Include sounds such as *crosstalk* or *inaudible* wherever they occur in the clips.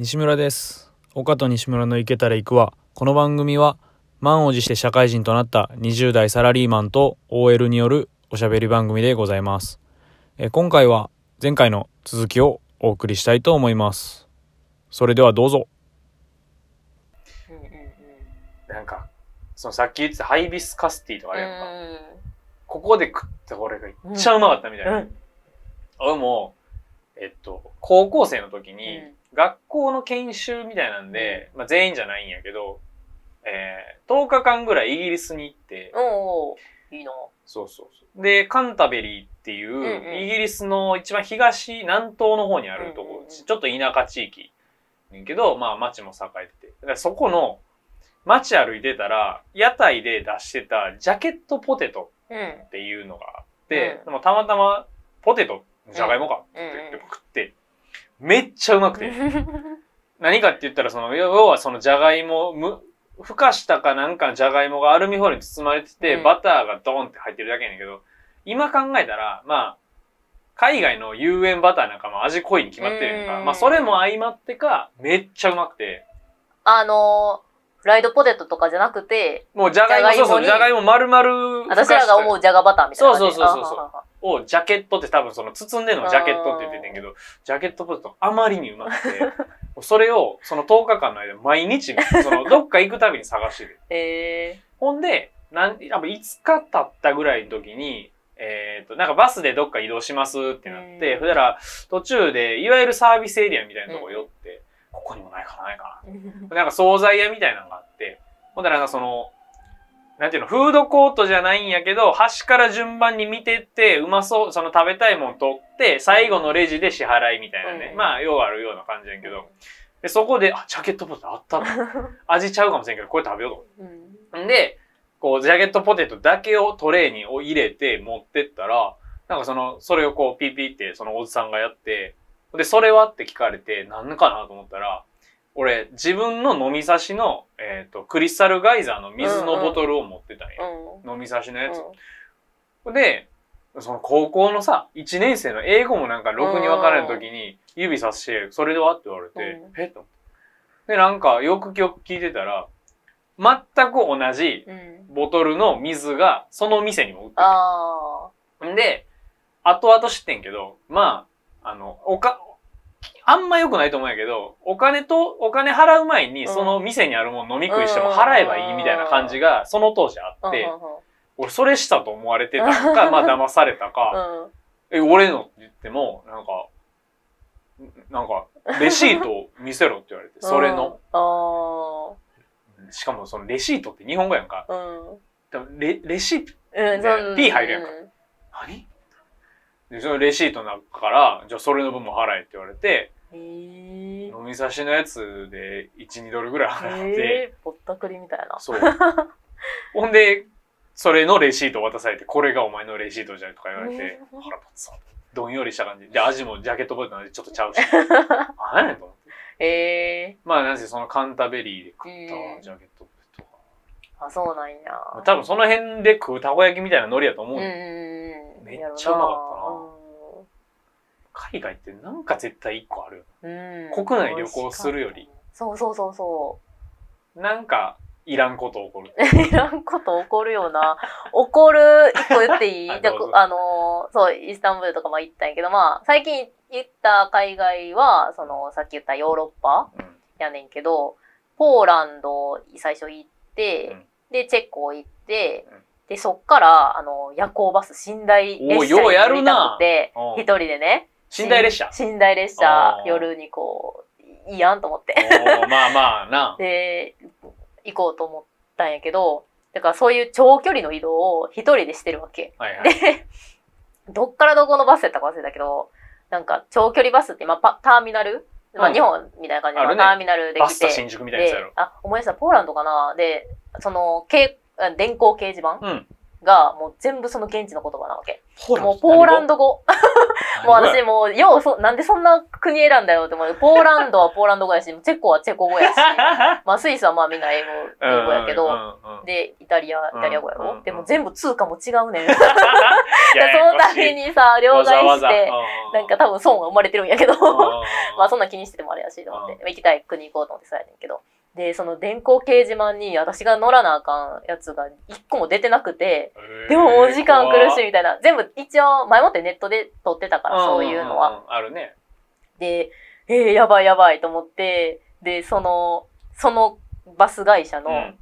西村です。岡と西村の行けたら行くわ。この番組は満を持して社会人となった20代サラリーマンと OL によるおしゃべり番組でございます。えー今回は前回の続きをお送りしたいと思います。それではどうぞ。なんかそのさっき言ってたハイビスカスティーとかあれやんか、うここで食ったこれがいっちゃうまかったみたいな、ん。うん。俺もえっと高校生の時に、うん学校の研修みたいなんで、まあ、全員じゃないんやけど、えー、10日間ぐらいイギリスに行って、おーいいな。そうそうそう。で、カンタベリーっていう、んうんイギリスの一番東、南東の方にあるところ、うんうんうんちょっと田舎地域。ねんけど、まあ街も栄えてて。だからそこの街歩いてたら、屋台で出してたジャケットポテトうん。っていうのがあって、うんでもたまたまポテト、じゃがいもかって言って食って、めっちゃうまくて。*laughs* 何かって言ったら、その、要はそのじゃがいも、む、ふかしたかなんかのじゃがいもがアルミホイルに包まれてて、うんバターがドーンって入ってるだけやねんけど、今考えたら、まあ、海外の有塩バターなんかも味濃いに決まってるやんか。うんまあ、それも相まってか、めっちゃうまくて、あのー、フライドポテトとかじゃなくて、もうじゃがいも、じゃがいもにそうそう、じゃがいも丸々、私らが思うじゃがバターみたいな感じ。そうそうそうそうをジャケットって多分その包んでるのをジャケットって言っててんけど、ジャケットポテトあまりにうまくて、*laughs* それをその10日間の間毎日、そのどっか行くたびに探してる。*laughs* えほんで、なん、多分5日経ったぐらいの時に、えっ、と、なんかバスでどっか移動しますってなって、うんそしたら途中で、いわゆるサービスエリアみたいなとこ寄っないかなないかー。な。なんか惣菜屋みたいなのがあって、ほんだらなんかその、なんていうの、フードコートじゃないんやけど、端から順番に見てって、うまそう、その食べたいもん取って、最後のレジで支払いみたいなね。うんまあ、要あるような感じやけど、で、そこで、あ、ジャケットポテトあったの *laughs* 味ちゃうかもしれんけど、これ食べようと思ってうんんで、こう、ジャケットポテトだけをトレーに入れて持ってったら、なんかその、それをこう、ピーピーってそのおじさんがやって、で、それはって聞かれて、なんかなと思ったら、俺、自分の飲み差しの、えっ、と、クリスタルガイザーの水のボトルを持ってたんや。うん。飲み差しのやつ。うんで、その高校のさ、1年生の英語もなんかろくに分からん時に指さして、それではって言われて、うんえっと。で、なんかよくよく聞いてたら、全く同じうん。ボトルの水がその店にも売ってあて。んで、後々知ってんけど、まあ、あの、おか、あんま良くないと思うんやけど、お金と、お金払う前にうん。その店にあるもの飲み食いしても払えばいいみたいな感じがその当時ああ。って、俺それしたと思われてたのか、*laughs* まあ騙されたか、うん。え、俺のって言っても、なんか、んなんか、レシートを見せろって言われて、*laughs* それの。あしかもそのレシートって日本語やんか。レレシート、うん、そう。P 入るやんか。何？で、そのレシートの中から、じゃあそれの分も払えって言われて、へえ。飲み差しのやつで1、2ドルぐらい払って。ぼったくりみたいな。そう。*laughs* ほんで、それのレシートを渡されて、これがお前のレシートじゃんとか言われて、うん腹立つわ。どんよりした感じ。で、味もジャケットポテトの味ちょっとちゃうし。*laughs* 何やねんと思って。へえ。まあ、なんせそのカンタベリーで食ったジャケットポテトあ、そうなんや。が。多分その辺で食うたこ焼きみたいなノリやと思う。うん。めっちゃうまかっ海外ってなんか絶対一個あるよ。うん。国内旅行するより。そうそうそうそなんか、いらんこと起こる。う。*laughs* いらんこと起こるよな。起こる、一個言っていい？*laughs* ああ、あのー、そう、イスタンブールとかも行ったんやけど、まあ、最近行った海外は、その、さっき言ったヨーロッパうん。やねんけど、ポーランド最初行って、うんで、チェコ行って、うんで、そっから、あの、夜行バス、寝台列車おーようやるに乗りなたくて、うん一人でね。寝台列車。寝台列車夜にこう、いいやんと思って。まあまあな。*laughs* で、行こうと思ったんやけど、だからそういう長距離の移動を一人でしてるわけ。はいはい。で、どっからどこのバスやったか忘れたけど、なんか長距離バスって今パターミナル？まうんあ日本みたいな感じのあるねターミナルで来て、バスタ新宿みたいなやつやろ、。であ、思い出した、ポーランドかな？で、その、けあ電光掲示板うん。がもう全部その現地の言葉なわけ。ポもうポーランド語？*laughs* もう私もう、ようそ、なんでそんな国選んだよって思う。ポーランドはポーランド語やし、チェコはチェコ語やし、*laughs* まあスイスはまあみんな英語、英語やけど、で、イタリア、イタリア語やろ、でも全部通貨も違うねん。やそのためにさ、両替して、なんか多分損が生まれてるんやけど、*laughs* まあそんなな気にしててもあれやしと思って、行きたい国行こうと思ってそうやねんけど。で、その電光掲示板に私が乗らなあかんやつが一個も出てなくて、でもお時間苦しいみたいな。全部一応前もってネットで撮ってたから、そういうのは。。あるね。で、えー、やばいやばいと思って、で、その、そのバス会社のうん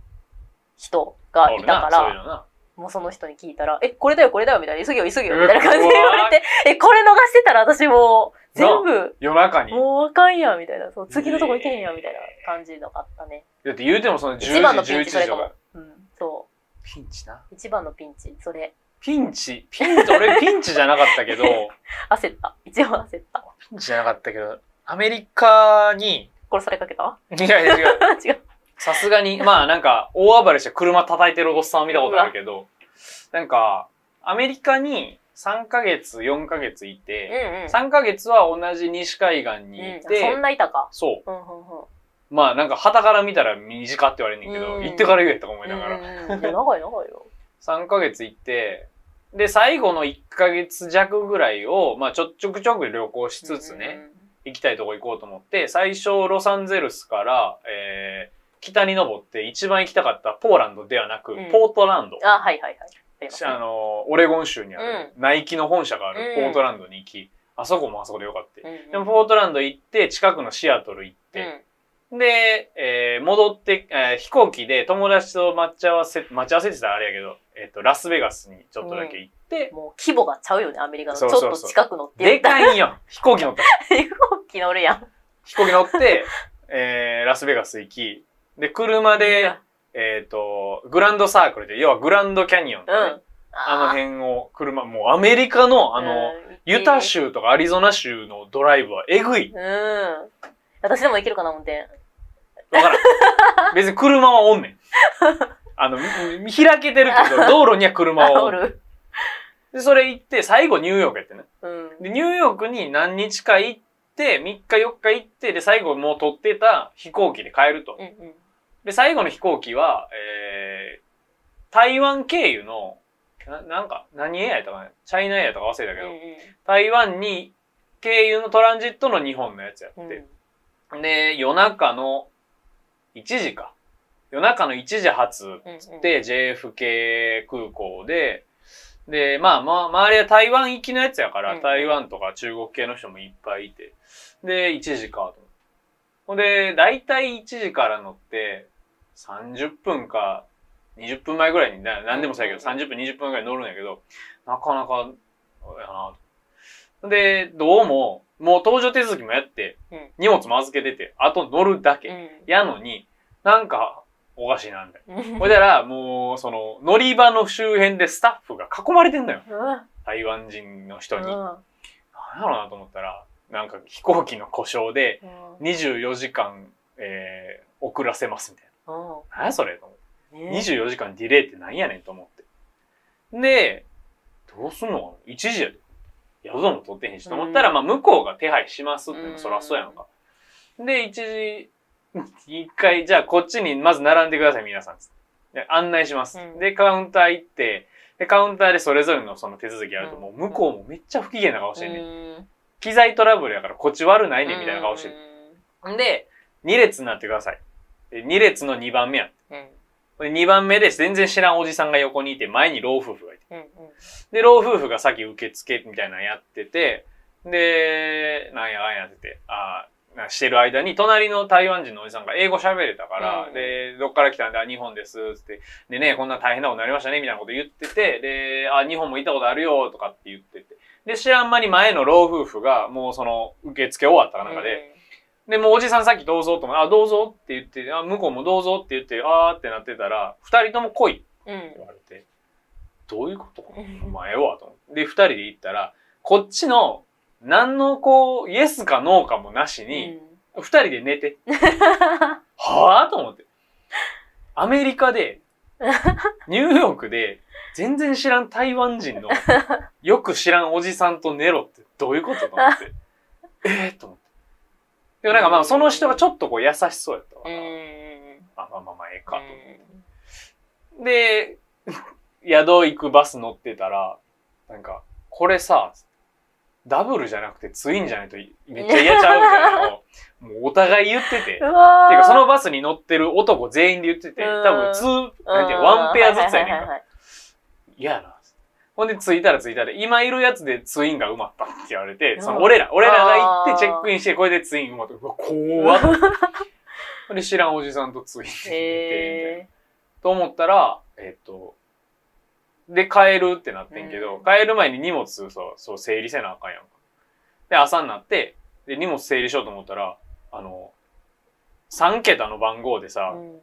人がいたから、もうその人に聞いたら、え、これだよこれだよみたいな、急げよ急げよみたいな感じで言われて、え、これ逃してたら私もう、全部、夜中に。もうあかんやんみたいな、そう、次のとこ行けへんやんみたいな感じのがあったね。だって言うてもその10時、一番のピン11チそれかも時とか。。うん、そピンチな。う。一番のピンチ、それ。ピンチ、ピンチ、俺ピンチじゃなかったけど、*laughs* 焦った。一番焦った。ピンチじゃなかったけど、アメリカに、殺されかけた？いやいや違う、*laughs* 違う。さすがに、まあなんか、大暴れして車叩いてるおっさんを見たことあるけど、なんか、アメリカに3ヶ月、4ヶ月いうんて、うん。3ヶ月は同じ西海岸にいうん、そてん、ないたか。そう。うんうんうん。まあなんか、旗から見たら短って言われんねんけど、うん行ってから言えとか思いながら。長い長いよ。*laughs* 3ヶ月行って、で、最後の1ヶ月弱ぐらいを、まあちょちょくちょく旅行しつつね、行きたいとこ行こうと思って、最初ロサンゼルスから、えー北に登って一番行きたかったポーランドではなく、うんポートランド。うん。あ、はいはいはい。あの、オレゴン州にある、ナイキの本社があるうんポートランドに行き、あそこもあそこでよかった。でもポートランド行って、近くのシアトル行って、で、えー戻って、えー飛行機で友達と待ち合わせ、待ち合わせってたらあれやけど、えっ、と、ラスベガスにちょっとだけ行ってうん、もう規模がちゃうよね、アメリカの。ちょっそうそうそうと近くのってで言ったら。かいんよ飛行機乗った。*laughs* 飛行機乗るやん。飛行機乗って、えーラスベガス行き、で、車で、えっ、と、グランドサークルで、要はグランドキャニオンとうん。あの辺を車、もうアメリカのあの、うんユタ州とかアリゾナ州のドライブはえぐい。うん。私でも行けるかな、運転。わからん。*laughs* 別に車はおんねん。あの、み開けてるけど、*laughs* 道路には車はおん。で、それ行って、最後ニューヨークやってね。うん。で、ニューヨークに何日か行って、3日4日行って、で、最後もう取ってた飛行機で帰ると。うんうん。で、最後の飛行機は、えー、台湾経由の、ななんか、何エアやったかな？チャイナエアやったか忘れたけど、台湾に経由のトランジットの日本のやつやうんうん。って。で、夜中の1時か。夜中の1時発つって、JFK 空港で、で、まあまあ、周りは台湾行きのやつやから、うん台湾とか中国系の人もいっぱいいて。で、1時かと。ほんで、だいたい1時から乗って、30分か20分前ぐらいに、な何でもそうやけど、うん30分、20分ぐらい乗るんやけど、なかなか、やな。で、どうも、もう搭乗手続きもやってうん、荷物も預けてて、あと乗るだけ。うんやのに、なんか、おかしいな、みたいな。うんほいだら、もう、その、乗り場の周辺でスタッフが囲まれてんのよ。うん台湾人の人に。うんなんやろうなと思ったら、なんか飛行機の故障で24時間、えー遅らせますみたいうんな。何やそれと思って。ね24時間ディレイってなんやねんと思って。で、どうすんの？かな ?1 時やで。宿も取ってへんしと思ったら、うんまあ向こうが手配しますって、うんそらそうやんか。で、1時、一回、じゃあこっちにまず並んでください、皆さん案内します。うんで、カウンター行って、で、カウンターでそれぞれのその手続きやると、うんもう向こうもめっちゃ不機嫌な顔してんねん。うん機材トラブルやからこっち悪ないねんみたいな顔してる。んで、2列になってください。で2列の2番目や。って。うん。で2番目で全然知らんおじさんが横にいて、前に老夫婦がいて。うんうん。で、老夫婦が先受付みたいなのやってて、で、なんやかんやってて、あーなしてる間に、隣の台湾人のおじさんが英語喋れたから、うんで、どっから来たんだ、日本です、つって、でね、こんな大変なことになりましたね、みたいなこと言ってて、で、あ、日本も行ったことあるよ、とかって言ってて。で、知らん間に前の老夫婦が、もうその、受付終わったかなんかで、で、もうおじさんさっきどうぞと思って、あ、どうぞって言って、あ、向こうもどうぞって言って、あーってなってたら、二人とも来いってうん言われて、どういうこと？うんお前はと思って。で、二人で行ったら、こっちの、何のこう、イエスかノーかもなしに、二人で寝て。*laughs* はぁと思って。アメリカで、*laughs* ニューヨークで、全然知らん台湾人の、よく知らんおじさんと寝ろって。どういうこと？と思って。*laughs* えーと思って。でもなんかまあその人がちょっとこう優しそうやったかうら、ん。まあまあまあまあええかと思って。で、*laughs* 宿行くバス乗ってたら、なんか、これさ、ダブルじゃなくてツインじゃないとめっちゃ嫌ちゃうみたいなのを、*laughs* もうお互い言ってて。ていうかそのバスに乗ってる男全員で言ってて、うん多分ツー、なんてワンペアずつやねんか。嫌やな。ほんで着いたら着いたで、今いるやつでツインが埋まったって言われて、うんその俺ら、俺らが行ってチェックインして、これでツイン埋まった。うわ、怖っ。ほんで知らんおじさんとツインで寝て、みたいな。へと思ったら、えっと、で、帰るってなってんけど、うん帰る前に荷物そう、そう、整理せなあかんやんか。で、朝になって、で、荷物整理しようと思ったら、あの、3桁の番号でさ、ーうん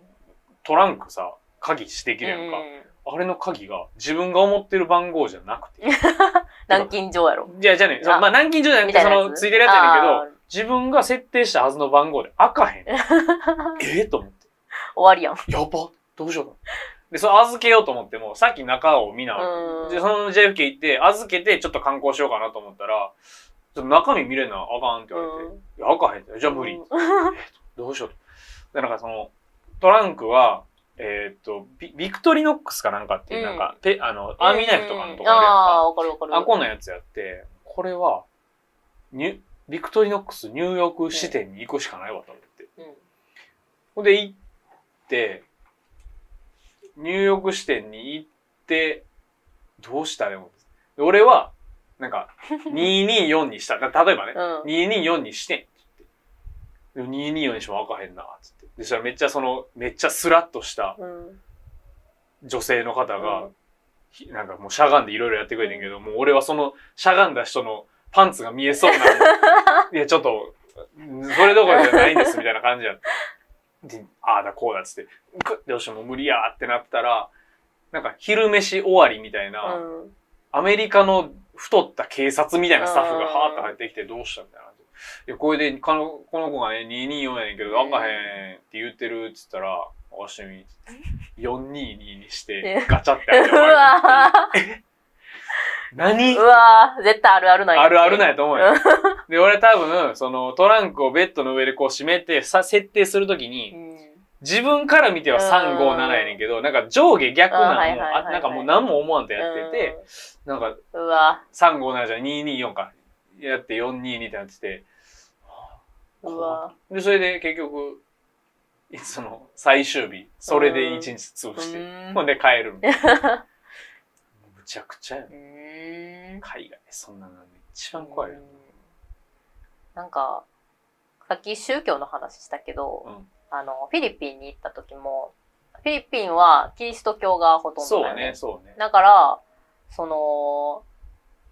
トランクさ、鍵してきるやんか。あれの鍵が自分が思ってる番号じゃなくて。*laughs* 南京錠やろ。じゃあ、じゃあね、まあ、南京錠じゃなくて、その、ついてるやつやねんけど自分が設定したはずの番号で開かへん。*laughs* ええと思って。終わりやん。やばどうしようかな。で、それ預けようと思っても、さっき中を見な、うんで、その JFK 行って、預けてちょっと観光しようかなと思ったら、ちょっと中身見れなあかんって言われて、うんいや、開かへん。じゃあ無理。うんどうしようと。で、なんかその、トランクは、えーっとビ、ビクトリノックスかなんかっていう、うんなんか、ペあの、アーミーナイフとかのとこあるやんか。ああー、わかるわかる。あ、こんなやつやって、これは、ニュ、ビクトリノックスニューヨーク支店に行くしかないわと思って。うんほんで行って、ニューヨーク支店に行って、どうしたらいいので俺は、なんか、*laughs* 224にした。だ例えばね、うん。224にしてんって。でも224にしても開かへんな、つって。で、そしたらめっちゃその、めっちゃスラッとしたうん。女性の方が、うんひなんかもうしゃがんでいろいろやってくれてんけど、もう俺はそのしゃがんだ人のパンツが見えそうな、*laughs* いやちょっと、んそれどころじゃないんですみたいな感じやで、ああだこうだっつって、グッて押してもう無理やーってなったら、なんか昼飯終わりみたいな、うんアメリカの太った警察みたいなスタッフがうんはーって入ってきて、どうしたみたいな。いや、これで、このこの子がね、224やねんけど、うん。開かへんって言ってるっつったら、押してみ、422にしてえ、ガチャって開ってい *laughs* う。*laughs* 何ー。うわー。絶対あるあるなんや。あるあるなんやと思うよ。*laughs* で、俺多分、そのトランクをベッドの上でこう閉めて、さ、設定するときうに、ん。自分から見ては3、5、7やねんけど、なんか上下逆なのも、あなんかもう何も思わんとやってて、なんかうんうわ3、5、7じゃ224か。やって422ってなってて、う。わ。で、それで結局、いその、最終日、それで1日潰して、うん。ほんで帰るみたいな。*laughs* むちゃくちゃや。ん海外、そんなの一番怖いよ。な。ん。かさっき宗教の話したけど、うん。あのフィリピンに行った時もフィリピンはキリスト教がほとんどだよそうね、そうね。だからその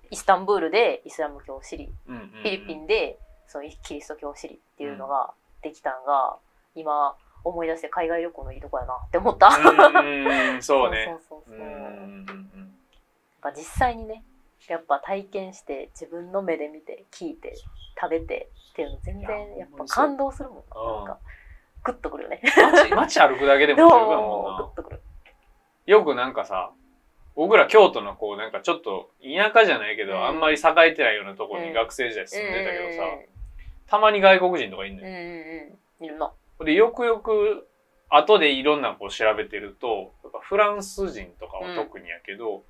イスタンブールでイスラム教を知りうんうんうん。フィリピンでそのキリスト教を知りっていうのができたのが、今思い出して海外旅行のいいとこやなって思った。うん、*laughs* そうね。そうそうそう実際にね、やっぱ体験して自分の目で見て聞いて食べてっていうの全然やっぱ感動するもんな。うんかグッとくるよね。街街歩くだけでも十分やもグッ。とくる。よくなんかさ、僕ら京都のこうなんかちょっと田舎じゃないけど、うんあんまり栄えてないようなところに学生時代住んでたけどさ、うんたまに外国人とかいんのよ。うんうんうん。いるな。で、よくよく後でいろんなこう調べてると、やっぱフランス人とかは特にやけど、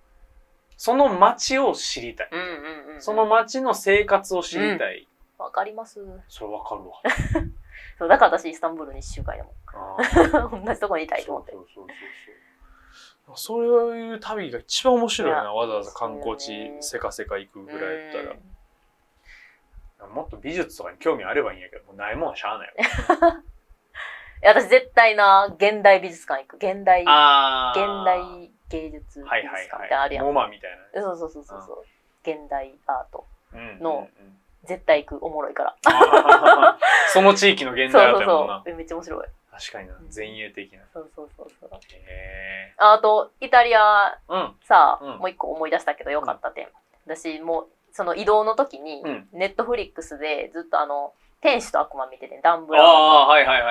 その街を知りたい。うんうんうん。その街の生活を知りたい。わかります。それわかるわ。*laughs* そうだから私イスタンブールに1週間やもん。*laughs* 同じとこにいたいと思ってそ。うそうそうそうそういう旅が一番面白いなわざわざ観光地せかせか行くぐらいやったらうんもっと美術とかに興味あればいいんやけどもうないもんはしゃあない *laughs* 私絶対な、現代美術館行く。現代、現あー代芸術美術はいはい館ってあるやん。はいモマみたいそうそうそうそうそう。現代アート。な、うんのうんうん絶対行く。おもろいから。あー *laughs* その地域の現代アートやもんなそうそうそう。めっちゃ面白い。確かにな前衛的なそうそうそうそう。へああと、イタリアえうんさ、うんもう一個思い出したけどよかった点。私もう、その移動の時にうん、ネットフリックスでずっとあの、天使と悪魔見てて、ダンブラ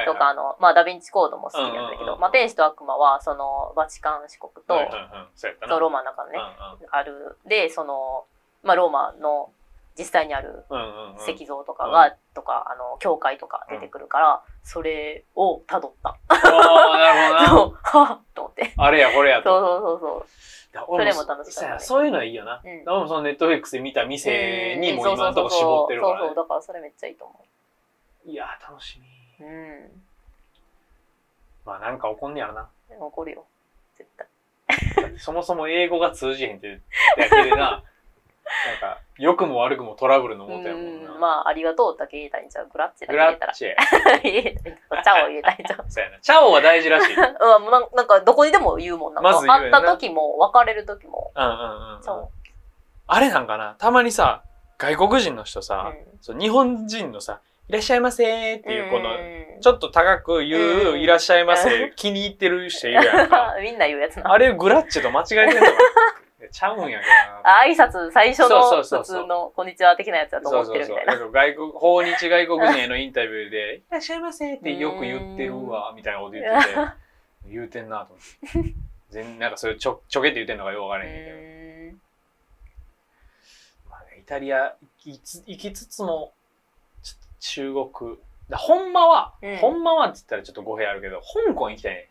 とか、あの、まあ、ダヴィンチコードも好きなんだけど、まあ、天使と悪魔は、その、バチカン四国と、そうローマの中のね、ある、で、その、まあ、ローマの実際にあるうんうんうん。石像とかが、とかあの教会とか出てくるから、それをたどった。ああ、なるほどな。*laughs* そうはっと思って。あれやこれやそうと。そうそうそそれも楽しかったねそういうのはいいよな。うん俺もそのネットフリックスで見た。店にもうん今のとこ絞ってるからねそうそうそう。だからそれめっちゃいいと思いやー、楽しみ。う。うん。まあなんか怒んねやろな。怒るよ。絶対。そもそも英語が通じへんってだけでな、*laughs* なんか、良くも悪くもトラブルのもとやもんな。うんまあ、ありがとうだけ言いたいんちゃう？グラッチだグけ言えたら。ラッチェ。言えたらチャオ言えたいんちゃう？そうやな。チャオは大事らしい。うんうんうん、もうなんなんかどこにでも言うもんなまず言うよな会った時も別れる時もうんうん。そう、あれなんかな、たまにさ、外国人の人うさ、ん、そう日本人のさ、いらっしゃいませーっていうこの、うんちょっと高く言う、うんいらっしゃいませ、気に入ってる人いるやんか。*laughs* みんな言うやつなあれグラッチェと間違えてんのかな？*laughs* ちゃうんやけどな。挨拶最初のそうそうそうそう普通の「こんにちは」的なやつだと思ってるみたいなそうそうそう外国、訪日外国人へのインタビューで、いらっしゃいませってよく言ってるわ、みたいなこと言ってて、*laughs* 言うてんなと思って。全なんかそれちょ、ちょけって言ってんのかよくわからへんけど。まあね、イタリア行きつ行きつつも、中国、だほんまは、うんほんまはって言ったらちょっと語弊あるけど、香港行きたいね。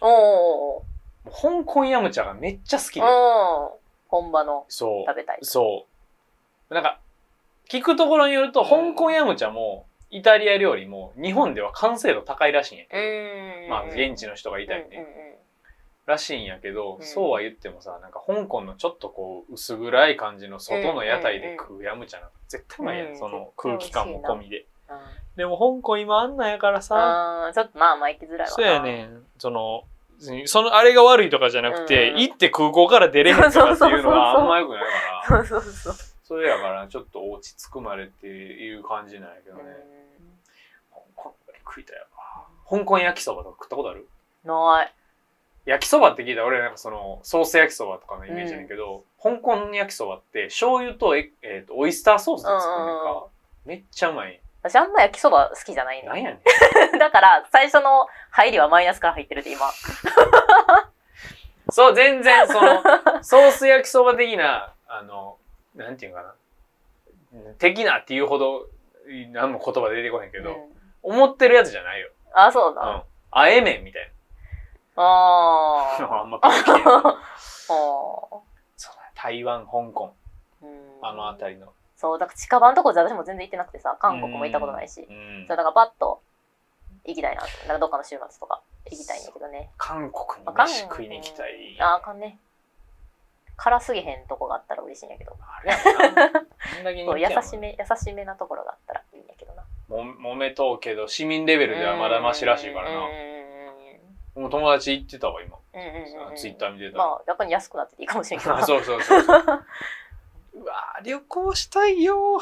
おおもう香港ヤムチャがめっちゃ好きで。うん本場のそう。食べたいそう。なんか、聞くところによると、うん。香港ヤムチャも、イタリア料理も、日本では完成度高いらしいんやけど、うん。まあ、現地の人がいたりね、らしいんやけど、うん。そうは言ってもさ、なんか香港のちょっとこう、薄暗い感じの外の屋台で食うヤムチャなんか絶対うまいやん、うん。その空気感も込みで。うん。でも香港今あんなんやからさ、ちょっとまあまあ行きづらいわな。そうやねん、その、そのあれが悪いとかじゃなくて、うん行って空港から出れへんとかっていうのそうそうそうそうがあんま良くないから、そうそうそうそれやからちょっと落ち着くまでっていう感じなんやけどね。香港食いたいわ。香港焼きそばとか食ったことある？うんない焼きそばって聞いたら俺なんかそのソース焼きそばとかのイメージやけど、香港焼きそばって醤油とえ、えーとオイスターソースで作るか。めっちゃうまい。私あんま焼きそば好きじゃないのなんやねん。*laughs* だから最初の入りはマイナスから入ってるで今 *laughs* そう、全然その、ソース焼きそば的な、あの、なんていうかな。的なっていうほど、何も言葉出てこへんけど、うん思ってるやつじゃないよ。あそうだ、うん。あえ麺みたいあな。ー *laughs* あんまピンときてないあそうだ台湾、香港、あの辺りの。そうだから近場のとこじゃ私も全然行ってなくてさ韓国も行ったことないし、うん。そうだからパッと行きたいななんかどっかの週末とか行きたいんだけどね。韓国に飯食いに行きたい。ああかんね。辛すぎへんとこがあったら嬉しいんやけど。あれやろな。あんだけ優しめ優しめなところがあったらいいんやけどな。も揉めとうけど、市民レベルではまだマシらしいからな。もう友達行ってたわ、今。うんうんうんうん。ツイッター見てたら。まあ逆に安くなってていいかもしれんけどそうそうそうそう。*laughs* うわー旅行したいよ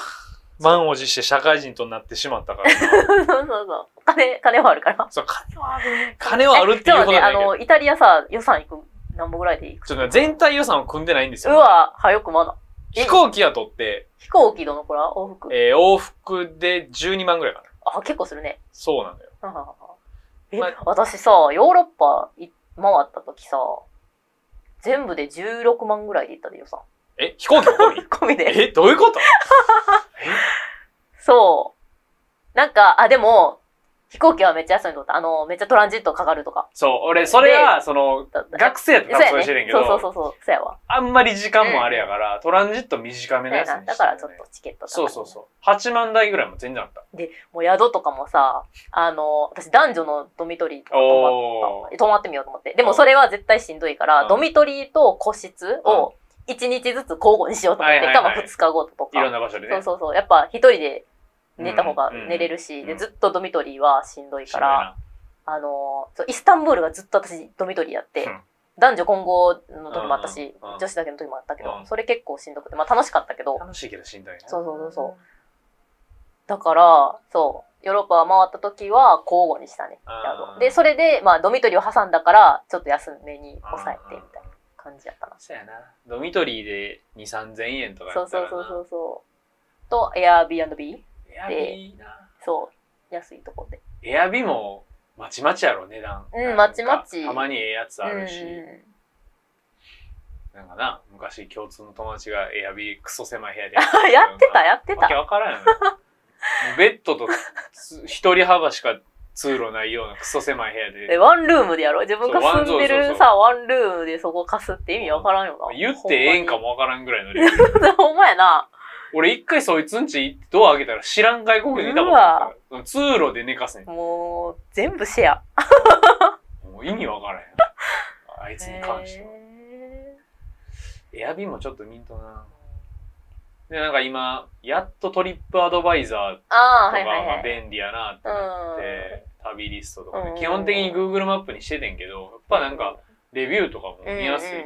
満を持して社会人となってしまったからな。そうそうそう金金はあるからそう、金はある。金はあるっていうことね、だけど。あのイタリアさ予算いく何本ぐらいでいく？ちょっとね全体予算を組んでないんですよ。うわ早くまだえ飛行機は取って、飛行機どのくらい？往復？えー往復で12万ぐらいかな。あ結構するねそうなんだよ。え、ま私さヨーロッパい回った時さ全部で16万ぐらいで行ったで予算え飛行機も込み込みでえどういうこと？*laughs* そう。なんかあでも飛行機はめっちゃ安いのた。あのめっちゃトランジットかかるとか。そう、俺、それは、その、学生やったらそれしてるんやけど、そうそうそうそうそう。やわ。あんまり時間もあれやから、トランジット短めのやつにだからちょっとチケット高い。そうそうそう。8万台ぐらいも全然あった。もう宿とかもさあの私男女のドミトリーとか泊おまった。泊まってみようと思って。でもそれは絶対しんどいから、うん。ドミトリーと個室を1日ずつ交互にしようと思って、はいはいはい。かも2日後とか。いろんな場所でね。そうそうそう。やっぱ一人で寝た方がうん寝れるし、うんでずっとドミトリーはしんどいしんどいから、あのそうイスタンブールがずっと私ドミトリーやって、うん。男女混合の時もあったし、うんうん女子だけの時もあったけど、うん。それ結構しんどくてまあ楽しかったけど。な楽しいけどしんどいな。そうそうそうそう。だからそうヨーロッパ回った時は交互にしたね。あー宿でそれでまあドミトリーを挟んだからちょっと安めに抑えてみたいな感じやったなそうやな。ドミトリーで2、3000円とかそうそ。うそうそうそうと Airbnb エアビーな。そう安いとこでエアビもまちまちやろ、値段。うんまちまちたまにええやつあるし。うんなんかな昔共通の友達がエアビークソ狭い部屋で *laughs* やってたやってわけたわからんよねベッドとつ一人幅しか通路ないようなクソ狭い部屋で。えワンルームでやろ自分が住んでるさワンルームでそこ貸すって意味わからんよな。言ってええんかももわからんぐらいのレベル。*laughs* ほんまやな。俺一回そいつんちドア開けたら知らん外国人いたもんな通路で寝かせん。もう全部シェア。*laughs* もう意味わからん。よあいつに関しては。エアビーもちょっとミントな。でなんか今やっとトリップアドバイザーとかはいはいはい。まあ便利やなってなって、旅リストとかね、うん。基本的に Google マップにしててんけどやっぱなんかレビューとかも見やすいから、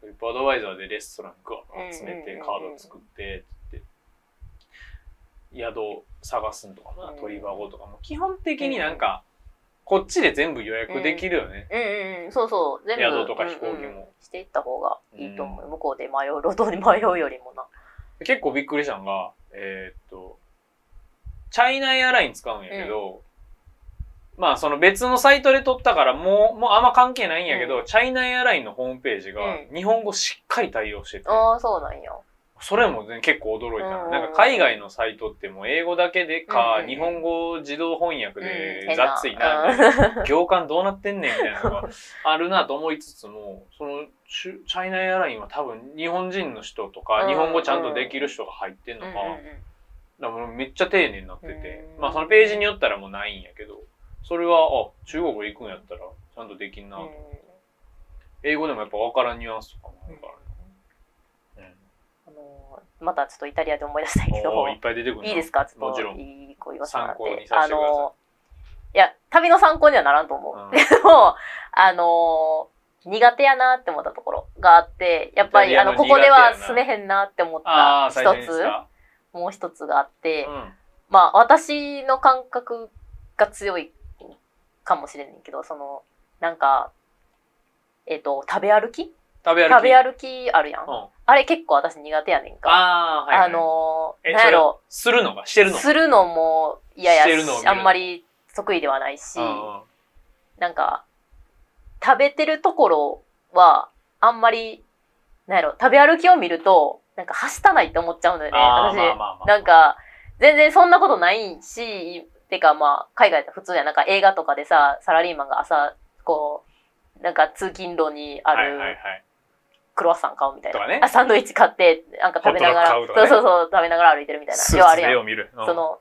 トリップアドバイザーでレストラングワー集めてうんうんうんうん。カード作ってって宿探すんとかなうん。鳥箱とかも基本的になんかこっちで全部予約できるよね、うん。うんうんそうそう。全部。宿とか飛行機も。うんうん。していった方がいいと思う、向こうで迷う路頭に迷うよりもな。結構びっくりしたのがえーっとチャイナエアライン使うんやけど、まあその別のサイトで撮ったからもうもうあんま関係ないんやけど、うん。チャイナエアラインのホームページがう日本語しっかり対応してて、ああそうなんや。それも、ね、結構驚いたな。うん。なんか海外のサイトってもう英語だけでか、うん日本語自動翻訳うん。で雑いな、みたいな行間どうなってんねんみたいなのが *laughs* あるなと思いつつも、そのチュチャイナエアラインは多分日本人の人とか、うん日本語ちゃんとできる人が入ってんのか、だからもうめっちゃ丁寧になってて、うん。まあそのページによったらもうないんやけど、それは、あ、中国行くんやったらちゃんとできんな。と、英語でもやっぱ分からんニュアンスとかもあるからね。あのまたちょっとイタリアで思い出したいけど。いっぱい出てくるな。いいですか？ちょっといい子言わせてもら。っ参考にてさせてください。のいや旅の参考にはならんと思う、うん。*laughs* でもあの苦手やなって思ったところがあってやっぱりあのここでは住めへんなって思っあた一つもう一つがあって、うん。まあ私の感覚が強いかもしれんねんけどそのなんかえっ、と食べ歩き？食べ歩き？食べ歩きあるやん、うん。あれ結構私苦手やねんか。ああ、はい、はい。あのえ、なんやろ。するのが？してるの？するのも嫌やしあんまり得意ではないし、なんか食べてるところはあんまりなんやろ食べ歩きを見るとなんかはしたないって思っちゃうんだよね。私、まあまあまあ。なんか全然そんなことないしてかまあ海外って普通やなんか映画とかでさサラリーマンが朝こうなんか通勤路にあるはいはいはい。クロワッサン買うみたいな、とかねあサンドイッチ買ってなんか食べながら、ねそうそうそう食べながら歩いてるみたいな要はあるやんでを見る。うんそ、の、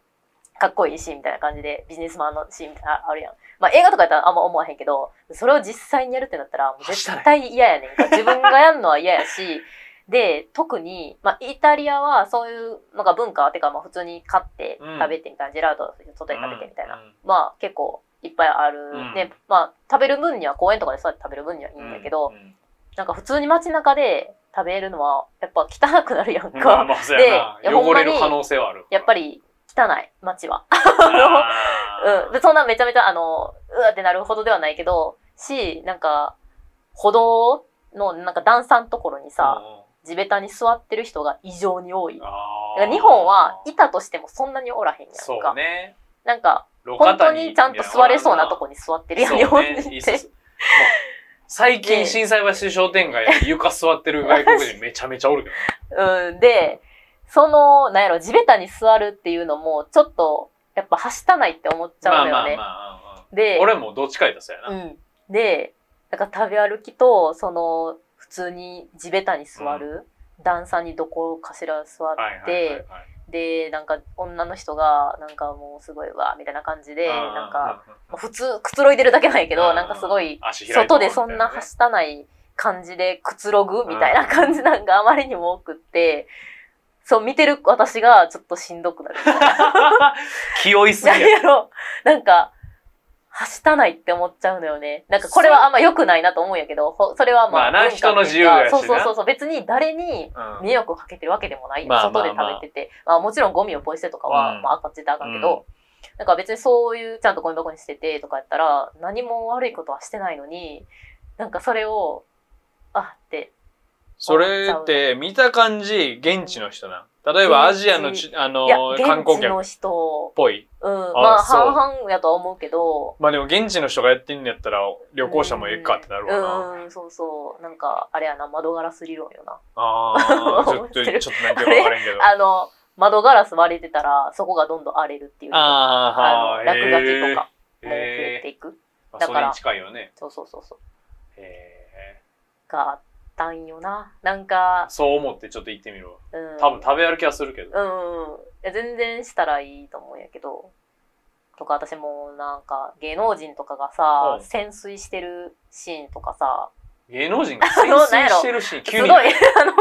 かっこいいシーンみたいな感じで、ビジネスマンのシーンみたいなあるやん。まあ映画とかやったらあんま思わへんけど、それを実際にやるってなったら、もう絶対嫌やねんか。*laughs* 自分がやるのは嫌やし、で、特に、まあイタリアはそういうのが文化、てかまあ普通に買ってうん食べてみたいな、ジェラート外で食べてみたいな。うんまあ結構いっぱいある。うんで、まあ食べる分には、公園とかでそうやって食べる分にはいいんだけど、うんなんか普通に街中で食べるのは、やっぱ汚くなるやんか。まあで汚れる可能性はある。やっぱり汚い、街は。あ *laughs* うん。で、そんなめちゃめちゃ、あの、うわってなるほどではないけど、し、なんか、歩道の、なんか段差のところにーさ、うんうん地べたに座ってる人が異常に多い。だから日本はいたとしてもそんなにおらへんやんか。そうね。なんか、路本当肩にちゃんと座れそうなとこに座ってるやん、日本人って。最近、心斎橋商店街で床座ってる外国人めちゃめちゃおるけどね。うん。で、その、なんやろ、地べたに座るっていうのも、ちょっと、やっぱ、はしたないって思っちゃまあまあうんだよね。まあうんうん。で、俺もどっちか言ったらそうやな。うん。で、なんか食べ歩きと、その、普通に地べたに座る、段差にどこかしら座っはいはいはいて、はい。で、なんか女の人が、なんかもうすごいわ、みたいな感じで、うんなんか、*laughs* 普通、くつろいでるだけなんやけど、うん。なんかすごい、外でそんなはしたない感じでくつろぐみたいな感じなんかあまりにも多くって、そう見てる私がちょっとしんどくなる。*laughs* 気負いすぎなんか、はしたないって思っちゃうのよね。なんかこれはあんま良くないなと思うんやけど、ほそれはまあ。まあな人の自由やしなそうそうそうそう。別に誰にうん迷惑をかけてるわけでもないよ。まあまあまあ外で食べてて。まあもちろんゴミをポイ捨てとかは、うんまあ赤字であかんけど、なんか別にそういうちゃんとゴミ箱に捨ててとかやったら、何も悪いことはしてないのに、なんかそれを、あって、それって見た感じ現地の人な。例えばアジアのちあの観光客。っぽい。うん。まあそう。半々やとは思うけど。まあでも現地の人がやってんのやったら旅行者もええかってなるわな、うんうんそうそう。なんかあれやな窓ガラス理論よな。ああ *laughs* ちょっとちょっと何ていうか分からんけど。あの窓ガラス割れてたらそこがどんどん荒れるっていうあーあ落書きとかもへ増ええていく。あだからそれに近いよね。そうそうそうそう。へがあったんよな。なんかーそう思ってちょっと行ってみるわ。うん。多分食べ歩きはするけど、うんうん。いや全然したらいいと思うんやけど。とか私もなんか芸能人とかがさ、うん。潜水してるシーンとかさ。芸能人が潜水してるし急に。すごい。*laughs* あの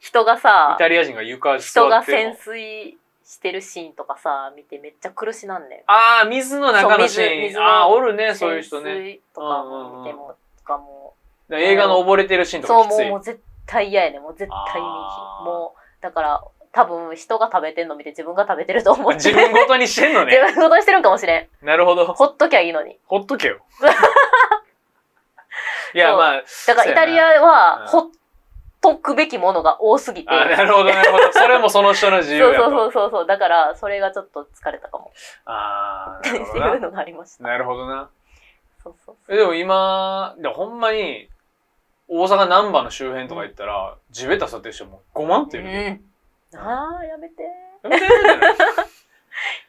人がイさタリア人が床人が座って潜水してるシーンとかさ見てめっちゃ苦しなんねん。ああ水の中のシーン。そう水水のああおるねそういう人ね。潜水とかも見ても、とかも映画の溺れてるシーンとそうかきつい。もうもう絶対嫌やねん。もう絶対見あー。もうだから多分人が食べてんの見て自分が食べてると思って自分ごとにしてんの *laughs* 自ね分ごとにしてるんかもしれん。なるほど。ほっときゃいいのに。ほっとけよ。*laughs* いやそう。まあだからイタリアうん。はほっとくべきものが多すぎて、あなるほどなるほど。それもその人の自由そうやと。そうそうそうそうだからそれがちょっと疲れたかも。ああってなるほどな。いうのがありました。なるほどな。そうそうそう。えでも今でもほんまに大阪難波の周辺とか行ったら、地べた座ってる人も5万っている。で、うん、ああやめて。やめて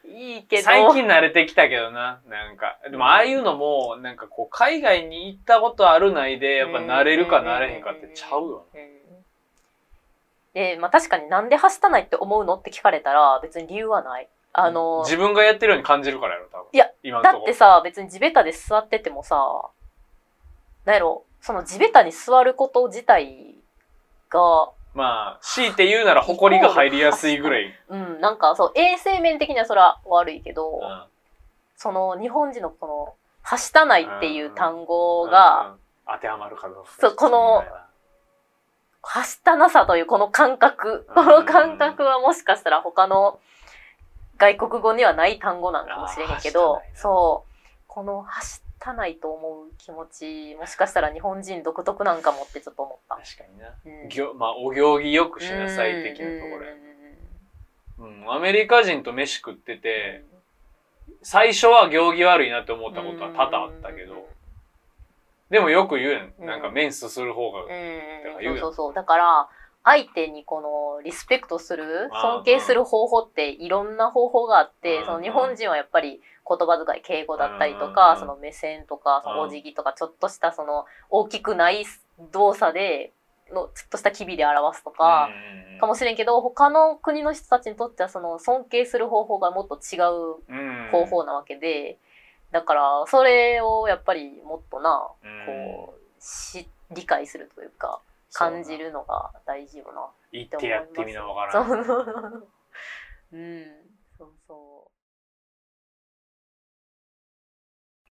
いいけど。最近慣れてきたけどななんか。でもああいうのもなんかこう海外に行ったことあるないでやっぱ慣れるか慣れへんかってちゃうようん。でまあ確かになんで走ったないって思うのって聞かれたら別に理由はない。あの、自分がやってるように感じるからやろ多分。いや今のとこ。だってさ別に地べたで座っててもさなんやろその地べたに座ること自体がまあ強いて言うなら埃が入りやすいぐらい、うんなんかそう衛生面的にはそれは悪いけど、うん。その日本人のこの「はしたない」っていう単語が、うん当てはまるかどうかそうこのはしたなさというこの感覚。うん。この感覚はもしかしたら他の外国語にはない単語なんかもしれへんけどそう。このはしたないと思う気持ちもしかしたら日本人独特なんかもってちょっと思った。確かにな、うん。ぎょまあお行儀よくしなさい的なところ。やうん、アメリカ人と飯食ってて、最初は行儀悪いなって思ったことは多々あったけど、でもよく言うやん。うん。なんかメンスする方が、ううやん。そうそうそう。だから相手にこのリスペクトする尊敬する方法っていろんな方法があってうんその日本人はやっぱり言葉遣い敬語だったりとうんかその目線とかそのうんお辞儀とかちょっとしたその大きくない動作でのちょっとした機微で表すとかうんかもしれんけど他の国の人たちにとってはその尊敬する方法がもっと違ううん方法なわけでだからそれをやっぱりもっとなうんこうし理解するというか感じるのが大事よな。行ってやってみなわかそらん。う。うん、そうそう。